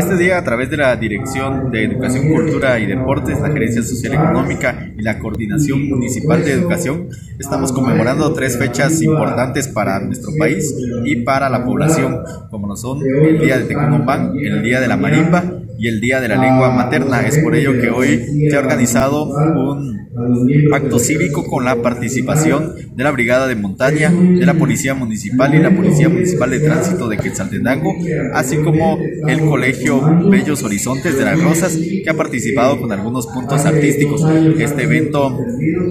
Este día, a través de la Dirección de Educación, Cultura y Deportes, la Gerencia Social Económica y la Coordinación Municipal de Educación, estamos conmemorando tres fechas importantes para nuestro país y para la población, como lo son el Día de Tecumán, el Día de la Marimba y el Día de la Lengua Materna. Es por ello que hoy se ha organizado un acto cívico con la participación de la Brigada de Montaña, de la Policía Municipal y la Policía Municipal de Tránsito de Quetzaltenango, así como el Colegio Bellos Horizontes de las Rosas, que ha participado con algunos puntos artísticos. Este evento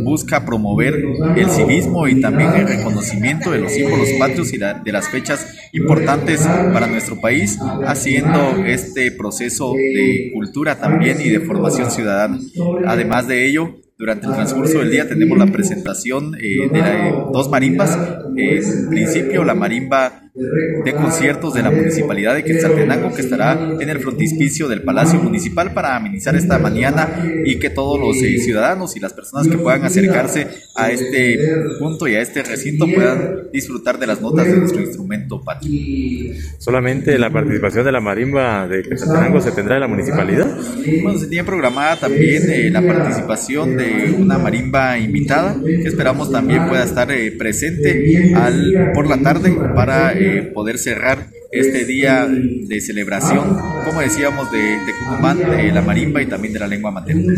busca promover el civismo y también el reconocimiento de los símbolos patrios y de las fechas importantes para nuestro país, haciendo este proceso de cultura también y de formación ciudadana. Además de ello, durante el transcurso del día tenemos la presentación eh, de dos marimbas. en principio, la marimba de conciertos de la Municipalidad de Quetzaltenango que estará en el frontispicio del Palacio Municipal para amenizar esta mañana y que todos los eh, ciudadanos y las personas que puedan acercarse a este punto y a este recinto puedan disfrutar de las notas de nuestro instrumento patrio. ¿Solamente la participación de la marimba de Quetzaltenango se tendrá en la municipalidad? Bueno, se tiene programada también eh, la participación de una marimba invitada que esperamos también pueda estar eh, presente al, por la tarde para eh, poder cerrar este día de celebración, como decíamos, de, de de la marimba y también de la lengua materna.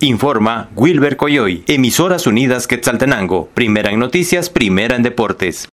Informa Wilber Coyoy, Emisoras Unidas Quetzaltenango, primera en noticias, primera en deportes.